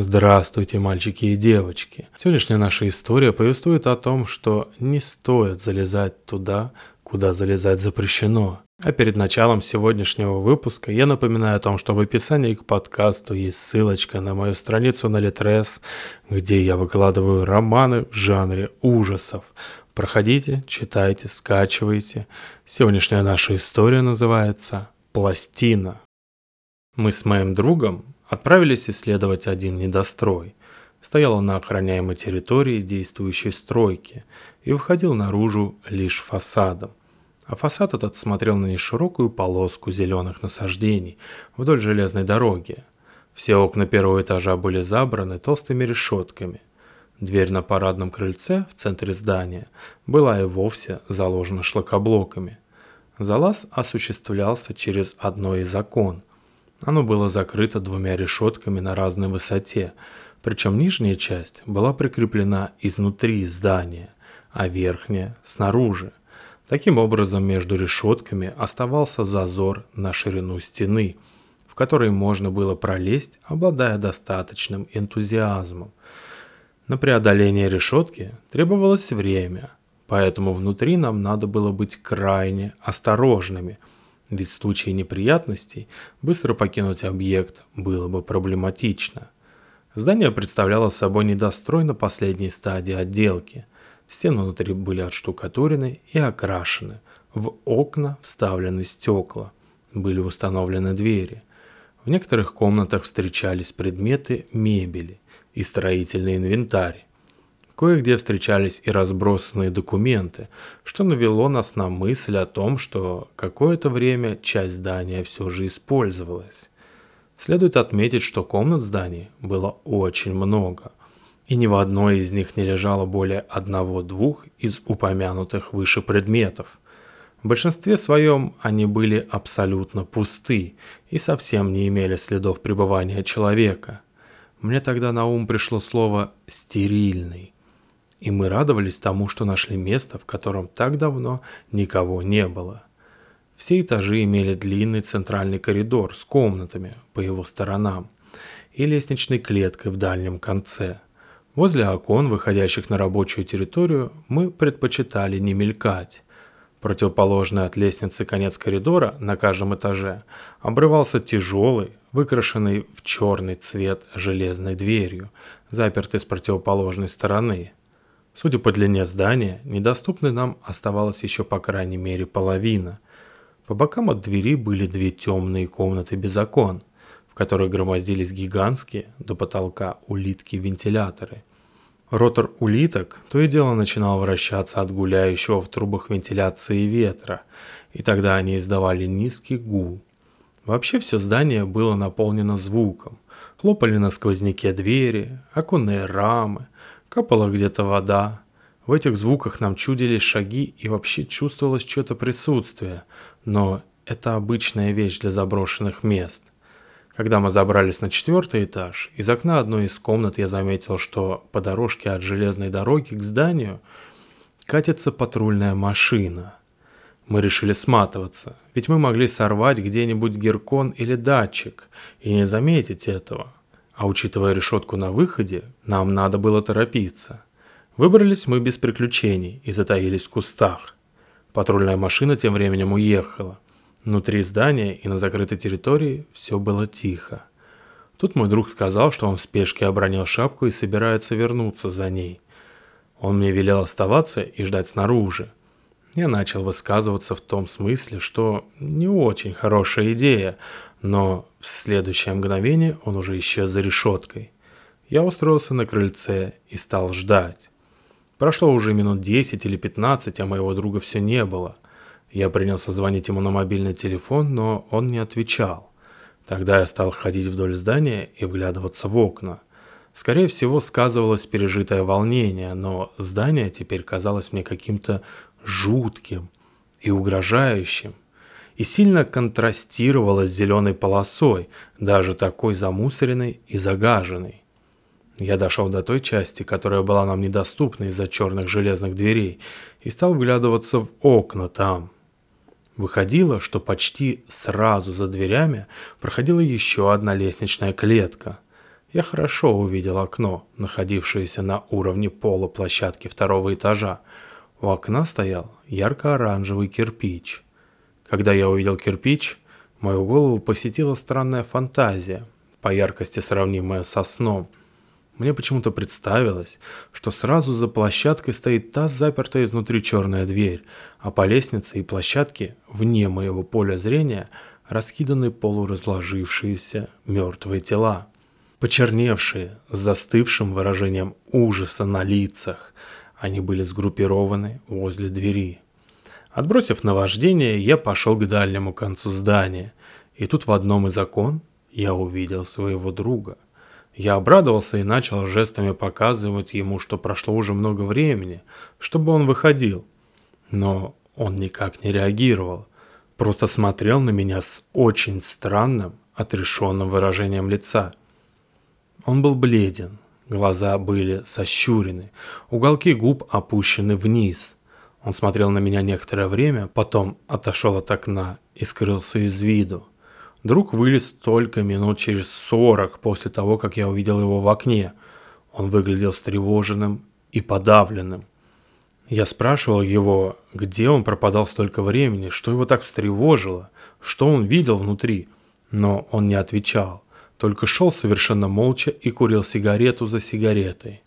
Здравствуйте, мальчики и девочки. Сегодняшняя наша история повествует о том, что не стоит залезать туда, куда залезать запрещено. А перед началом сегодняшнего выпуска я напоминаю о том, что в описании к подкасту есть ссылочка на мою страницу на Литрес, где я выкладываю романы в жанре ужасов. Проходите, читайте, скачивайте. Сегодняшняя наша история называется «Пластина». Мы с моим другом отправились исследовать один недострой. Стоял он на охраняемой территории действующей стройки и выходил наружу лишь фасадом. А фасад этот смотрел на неширокую полоску зеленых насаждений вдоль железной дороги. Все окна первого этажа были забраны толстыми решетками. Дверь на парадном крыльце в центре здания была и вовсе заложена шлакоблоками. Залаз осуществлялся через одно из окон. Оно было закрыто двумя решетками на разной высоте, причем нижняя часть была прикреплена изнутри здания, а верхняя – снаружи. Таким образом, между решетками оставался зазор на ширину стены, в который можно было пролезть, обладая достаточным энтузиазмом. На преодоление решетки требовалось время, поэтому внутри нам надо было быть крайне осторожными, ведь в случае неприятностей быстро покинуть объект было бы проблематично. Здание представляло собой недострой на последней стадии отделки. Стены внутри были отштукатурены и окрашены. В окна вставлены стекла. Были установлены двери. В некоторых комнатах встречались предметы мебели – и строительный инвентарь. Кое-где встречались и разбросанные документы, что навело нас на мысль о том, что какое-то время часть здания все же использовалась. Следует отметить, что комнат зданий было очень много, и ни в одной из них не лежало более одного-двух из упомянутых выше предметов. В большинстве своем они были абсолютно пусты и совсем не имели следов пребывания человека – мне тогда на ум пришло слово «стерильный». И мы радовались тому, что нашли место, в котором так давно никого не было. Все этажи имели длинный центральный коридор с комнатами по его сторонам и лестничной клеткой в дальнем конце. Возле окон, выходящих на рабочую территорию, мы предпочитали не мелькать. Противоположный от лестницы конец коридора на каждом этаже обрывался тяжелый, выкрашенный в черный цвет железной дверью, запертой с противоположной стороны. Судя по длине здания, недоступной нам оставалась еще по крайней мере половина. По бокам от двери были две темные комнаты без окон, в которых громоздились гигантские до потолка улитки-вентиляторы. Ротор улиток то и дело начинал вращаться от гуляющего в трубах вентиляции ветра, и тогда они издавали низкий гул, Вообще все здание было наполнено звуком. Хлопали на сквозняке двери, оконные рамы, капала где-то вода. В этих звуках нам чудились шаги и вообще чувствовалось что-то присутствие, но это обычная вещь для заброшенных мест. Когда мы забрались на четвертый этаж, из окна одной из комнат я заметил, что по дорожке от железной дороги к зданию катится патрульная машина. Мы решили сматываться, ведь мы могли сорвать где-нибудь геркон или датчик и не заметить этого. А учитывая решетку на выходе, нам надо было торопиться. Выбрались мы без приключений и затаились в кустах. Патрульная машина тем временем уехала. Внутри здания и на закрытой территории все было тихо. Тут мой друг сказал, что он в спешке обронил шапку и собирается вернуться за ней. Он мне велел оставаться и ждать снаружи. Я начал высказываться в том смысле, что не очень хорошая идея, но в следующее мгновение он уже исчез за решеткой. Я устроился на крыльце и стал ждать. Прошло уже минут 10 или 15, а моего друга все не было. Я принялся звонить ему на мобильный телефон, но он не отвечал. Тогда я стал ходить вдоль здания и вглядываться в окна. Скорее всего, сказывалось пережитое волнение, но здание теперь казалось мне каким-то жутким и угрожающим, и сильно контрастировало с зеленой полосой, даже такой замусоренной и загаженной. Я дошел до той части, которая была нам недоступна из-за черных железных дверей, и стал вглядываться в окна там. Выходило, что почти сразу за дверями проходила еще одна лестничная клетка. Я хорошо увидел окно, находившееся на уровне пола площадки второго этажа. У окна стоял ярко-оранжевый кирпич. Когда я увидел кирпич, мою голову посетила странная фантазия, по яркости сравнимая со сном. Мне почему-то представилось, что сразу за площадкой стоит та запертая изнутри черная дверь, а по лестнице и площадке, вне моего поля зрения, раскиданы полуразложившиеся мертвые тела. Почерневшие, с застывшим выражением ужаса на лицах, они были сгруппированы возле двери. Отбросив наваждение, я пошел к дальнему концу здания, и тут в одном из окон я увидел своего друга – я обрадовался и начал жестами показывать ему, что прошло уже много времени, чтобы он выходил. Но он никак не реагировал, просто смотрел на меня с очень странным, отрешенным выражением лица. Он был бледен, глаза были сощурены, уголки губ опущены вниз. Он смотрел на меня некоторое время, потом отошел от окна и скрылся из виду. Друг вылез только минут через сорок после того, как я увидел его в окне. Он выглядел встревоженным и подавленным. Я спрашивал его, где он пропадал столько времени, что его так встревожило, что он видел внутри, но он не отвечал, только шел совершенно молча и курил сигарету за сигаретой.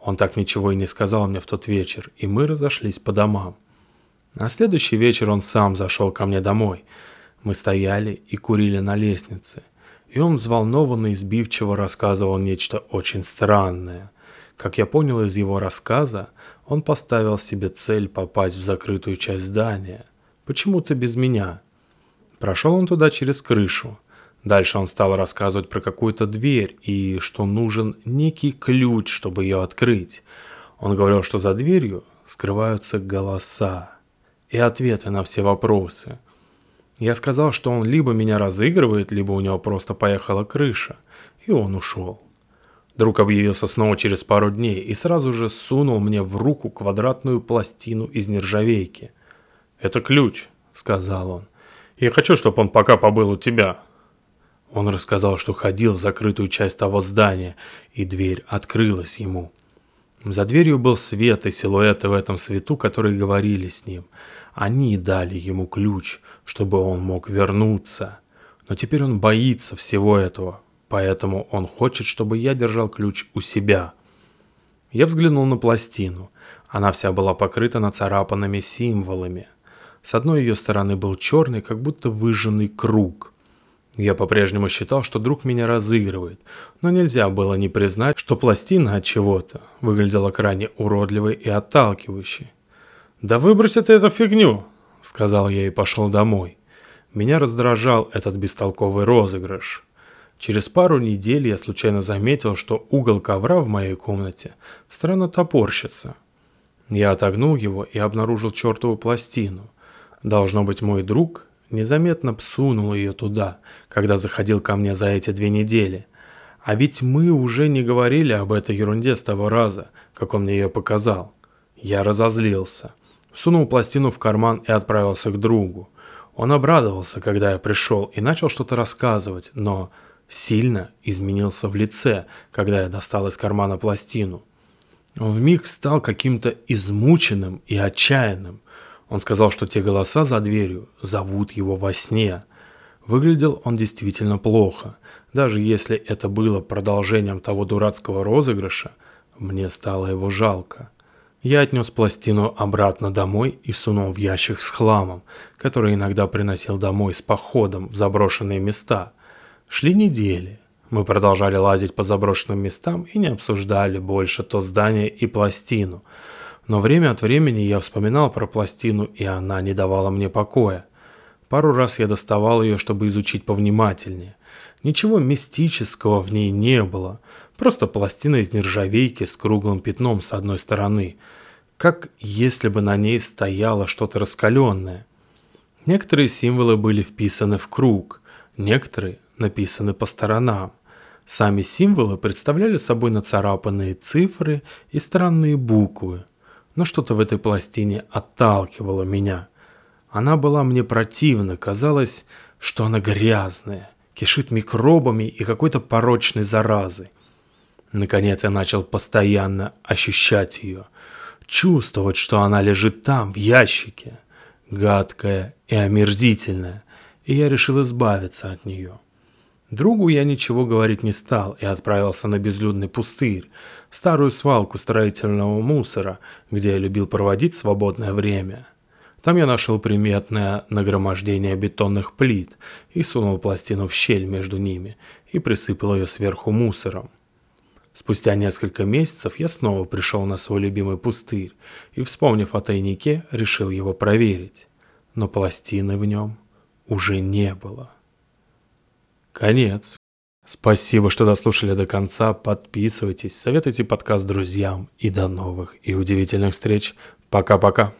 Он так ничего и не сказал мне в тот вечер, и мы разошлись по домам. На следующий вечер он сам зашел ко мне домой – мы стояли и курили на лестнице, и он взволнованно и сбивчиво рассказывал нечто очень странное. Как я понял из его рассказа, он поставил себе цель попасть в закрытую часть здания. Почему-то без меня. Прошел он туда через крышу. Дальше он стал рассказывать про какую-то дверь и что нужен некий ключ, чтобы ее открыть. Он говорил, что за дверью скрываются голоса и ответы на все вопросы. Я сказал, что он либо меня разыгрывает, либо у него просто поехала крыша, и он ушел. Друг объявился снова через пару дней и сразу же сунул мне в руку квадратную пластину из нержавейки. «Это ключ», — сказал он. «Я хочу, чтобы он пока побыл у тебя». Он рассказал, что ходил в закрытую часть того здания, и дверь открылась ему. За дверью был свет и силуэты в этом свету, которые говорили с ним. Они дали ему ключ, чтобы он мог вернуться. Но теперь он боится всего этого, поэтому он хочет, чтобы я держал ключ у себя. Я взглянул на пластину. Она вся была покрыта нацарапанными символами. С одной ее стороны был черный, как будто выжженный круг. Я по-прежнему считал, что друг меня разыгрывает, но нельзя было не признать, что пластина от чего-то выглядела крайне уродливой и отталкивающей. «Да выброси ты эту фигню!» — сказал я и пошел домой. Меня раздражал этот бестолковый розыгрыш. Через пару недель я случайно заметил, что угол ковра в моей комнате странно топорщится. Я отогнул его и обнаружил чертову пластину. Должно быть, мой друг незаметно псунул ее туда, когда заходил ко мне за эти две недели. А ведь мы уже не говорили об этой ерунде с того раза, как он мне ее показал. Я разозлился. Сунул пластину в карман и отправился к другу. Он обрадовался, когда я пришел, и начал что-то рассказывать, но сильно изменился в лице, когда я достал из кармана пластину. Он вмиг стал каким-то измученным и отчаянным. Он сказал, что те голоса за дверью зовут его во сне. Выглядел он действительно плохо. Даже если это было продолжением того дурацкого розыгрыша, мне стало его жалко. Я отнес пластину обратно домой и сунул в ящик с хламом, который иногда приносил домой с походом в заброшенные места. Шли недели. Мы продолжали лазить по заброшенным местам и не обсуждали больше то здание и пластину. Но время от времени я вспоминал про пластину, и она не давала мне покоя. Пару раз я доставал ее, чтобы изучить повнимательнее. Ничего мистического в ней не было, просто пластина из нержавейки с круглым пятном с одной стороны – как если бы на ней стояло что-то раскаленное. Некоторые символы были вписаны в круг, некоторые написаны по сторонам. Сами символы представляли собой нацарапанные цифры и странные буквы, но что-то в этой пластине отталкивало меня. Она была мне противна, казалось, что она грязная, кишит микробами и какой-то порочной заразой. Наконец я начал постоянно ощущать ее, чувствовать, что она лежит там, в ящике, гадкая и омерзительная, и я решил избавиться от нее. Другу я ничего говорить не стал и отправился на безлюдный пустырь, старую свалку строительного мусора, где я любил проводить свободное время. Там я нашел приметное нагромождение бетонных плит и сунул пластину в щель между ними и присыпал ее сверху мусором. Спустя несколько месяцев я снова пришел на свой любимый пустырь и, вспомнив о тайнике, решил его проверить. Но пластины в нем уже не было. Конец. Спасибо, что дослушали до конца. Подписывайтесь, советуйте подкаст друзьям и до новых и удивительных встреч. Пока-пока.